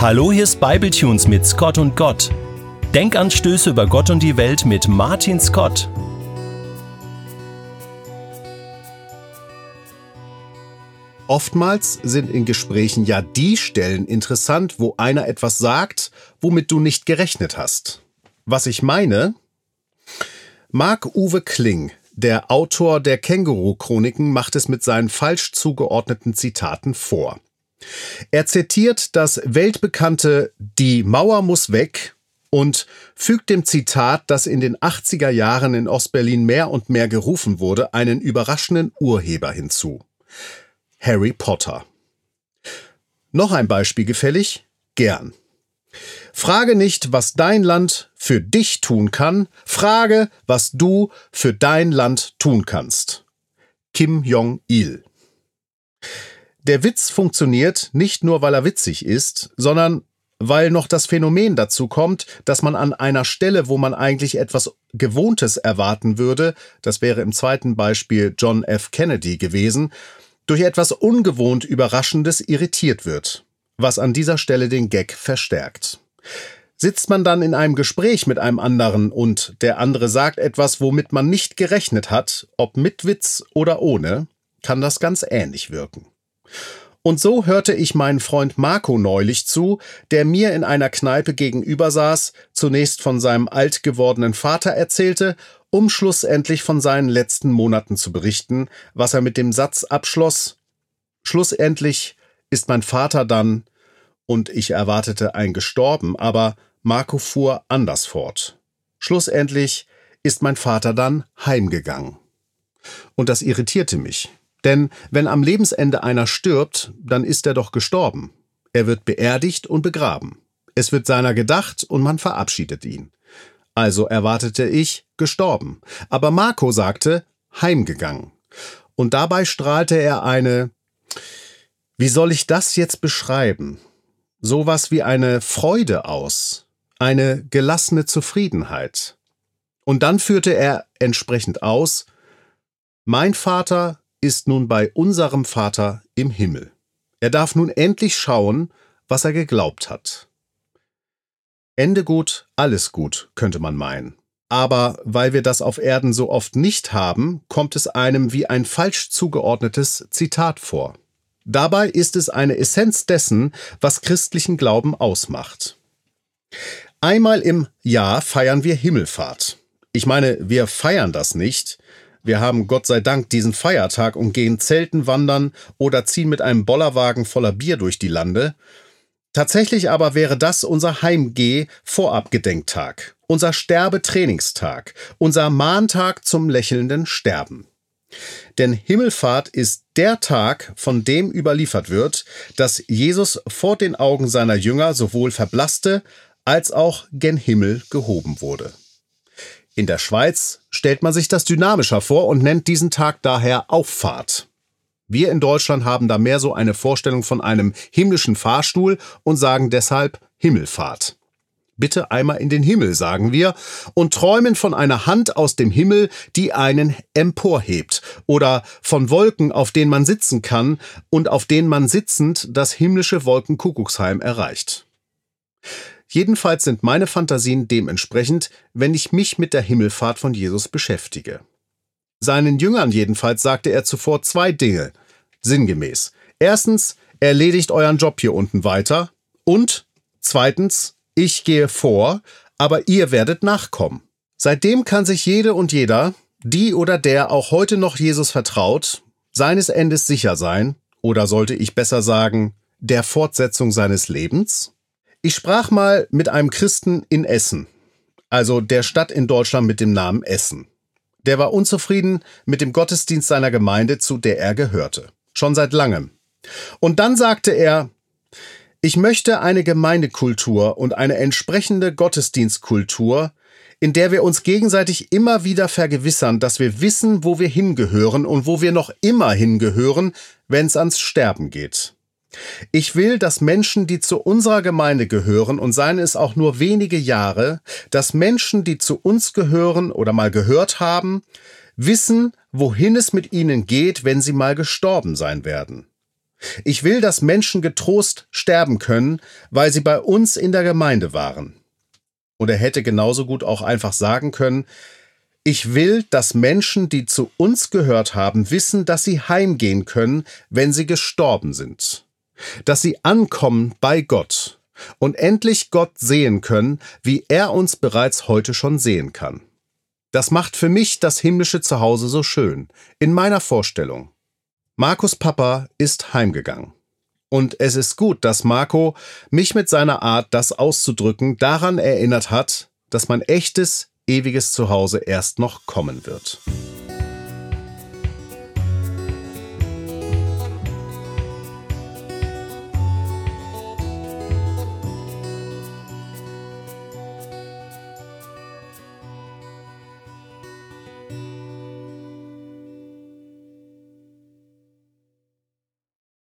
Hallo, hier ist Bibletunes mit Scott und Gott. Denkanstöße über Gott und die Welt mit Martin Scott. Oftmals sind in Gesprächen ja die Stellen interessant, wo einer etwas sagt, womit du nicht gerechnet hast. Was ich meine? Marc-Uwe Kling, der Autor der Känguru-Chroniken, macht es mit seinen falsch zugeordneten Zitaten vor. Er zitiert das weltbekannte Die Mauer muss weg und fügt dem Zitat, das in den 80er Jahren in Ostberlin mehr und mehr gerufen wurde, einen überraschenden Urheber hinzu. Harry Potter. Noch ein Beispiel gefällig? Gern. Frage nicht, was dein Land für dich tun kann, frage, was du für dein Land tun kannst. Kim Jong-il. Der Witz funktioniert nicht nur, weil er witzig ist, sondern weil noch das Phänomen dazu kommt, dass man an einer Stelle, wo man eigentlich etwas Gewohntes erwarten würde, das wäre im zweiten Beispiel John F. Kennedy gewesen, durch etwas ungewohnt Überraschendes irritiert wird, was an dieser Stelle den Gag verstärkt. Sitzt man dann in einem Gespräch mit einem anderen und der andere sagt etwas, womit man nicht gerechnet hat, ob mit Witz oder ohne, kann das ganz ähnlich wirken. Und so hörte ich meinen Freund Marco neulich zu, der mir in einer Kneipe gegenüber saß, zunächst von seinem alt gewordenen Vater erzählte, um schlussendlich von seinen letzten Monaten zu berichten, was er mit dem Satz abschloss Schlussendlich ist mein Vater dann, und ich erwartete ein gestorben, aber Marco fuhr anders fort. Schlussendlich ist mein Vater dann heimgegangen. Und das irritierte mich. Denn wenn am Lebensende einer stirbt, dann ist er doch gestorben. Er wird beerdigt und begraben. Es wird seiner gedacht und man verabschiedet ihn. Also erwartete ich gestorben. Aber Marco sagte heimgegangen. Und dabei strahlte er eine, wie soll ich das jetzt beschreiben? Sowas wie eine Freude aus, eine gelassene Zufriedenheit. Und dann führte er entsprechend aus, mein Vater ist nun bei unserem Vater im Himmel. Er darf nun endlich schauen, was er geglaubt hat. Ende gut, alles gut, könnte man meinen. Aber weil wir das auf Erden so oft nicht haben, kommt es einem wie ein falsch zugeordnetes Zitat vor. Dabei ist es eine Essenz dessen, was christlichen Glauben ausmacht. Einmal im Jahr feiern wir Himmelfahrt. Ich meine, wir feiern das nicht, wir haben Gott sei Dank diesen Feiertag und gehen Zelten wandern oder ziehen mit einem Bollerwagen voller Bier durch die Lande. Tatsächlich aber wäre das unser Heimgeh-Vorabgedenktag, unser Sterbetrainingstag, unser Mahntag zum lächelnden Sterben. Denn Himmelfahrt ist der Tag, von dem überliefert wird, dass Jesus vor den Augen seiner Jünger sowohl verblasste als auch gen Himmel gehoben wurde. In der Schweiz stellt man sich das dynamischer vor und nennt diesen Tag daher Auffahrt. Wir in Deutschland haben da mehr so eine Vorstellung von einem himmlischen Fahrstuhl und sagen deshalb Himmelfahrt. Bitte einmal in den Himmel, sagen wir, und träumen von einer Hand aus dem Himmel, die einen emporhebt, oder von Wolken, auf denen man sitzen kann und auf denen man sitzend das himmlische Wolkenkuckucksheim erreicht. Jedenfalls sind meine Fantasien dementsprechend, wenn ich mich mit der Himmelfahrt von Jesus beschäftige. Seinen Jüngern jedenfalls sagte er zuvor zwei Dinge, sinngemäß. Erstens, erledigt euren Job hier unten weiter und zweitens, ich gehe vor, aber ihr werdet nachkommen. Seitdem kann sich jede und jeder, die oder der auch heute noch Jesus vertraut, seines Endes sicher sein, oder sollte ich besser sagen, der Fortsetzung seines Lebens? Ich sprach mal mit einem Christen in Essen, also der Stadt in Deutschland mit dem Namen Essen. Der war unzufrieden mit dem Gottesdienst seiner Gemeinde, zu der er gehörte. Schon seit langem. Und dann sagte er, ich möchte eine Gemeindekultur und eine entsprechende Gottesdienstkultur, in der wir uns gegenseitig immer wieder vergewissern, dass wir wissen, wo wir hingehören und wo wir noch immer hingehören, wenn es ans Sterben geht. Ich will, dass Menschen, die zu unserer Gemeinde gehören, und seien es auch nur wenige Jahre, dass Menschen, die zu uns gehören oder mal gehört haben, wissen, wohin es mit ihnen geht, wenn sie mal gestorben sein werden. Ich will, dass Menschen getrost sterben können, weil sie bei uns in der Gemeinde waren. Und er hätte genauso gut auch einfach sagen können, ich will, dass Menschen, die zu uns gehört haben, wissen, dass sie heimgehen können, wenn sie gestorben sind. Dass sie ankommen bei Gott und endlich Gott sehen können, wie er uns bereits heute schon sehen kann. Das macht für mich das himmlische Zuhause so schön, in meiner Vorstellung. Markus Papa ist heimgegangen. Und es ist gut, dass Marco mich mit seiner Art, das auszudrücken, daran erinnert hat, dass mein echtes, ewiges Zuhause erst noch kommen wird.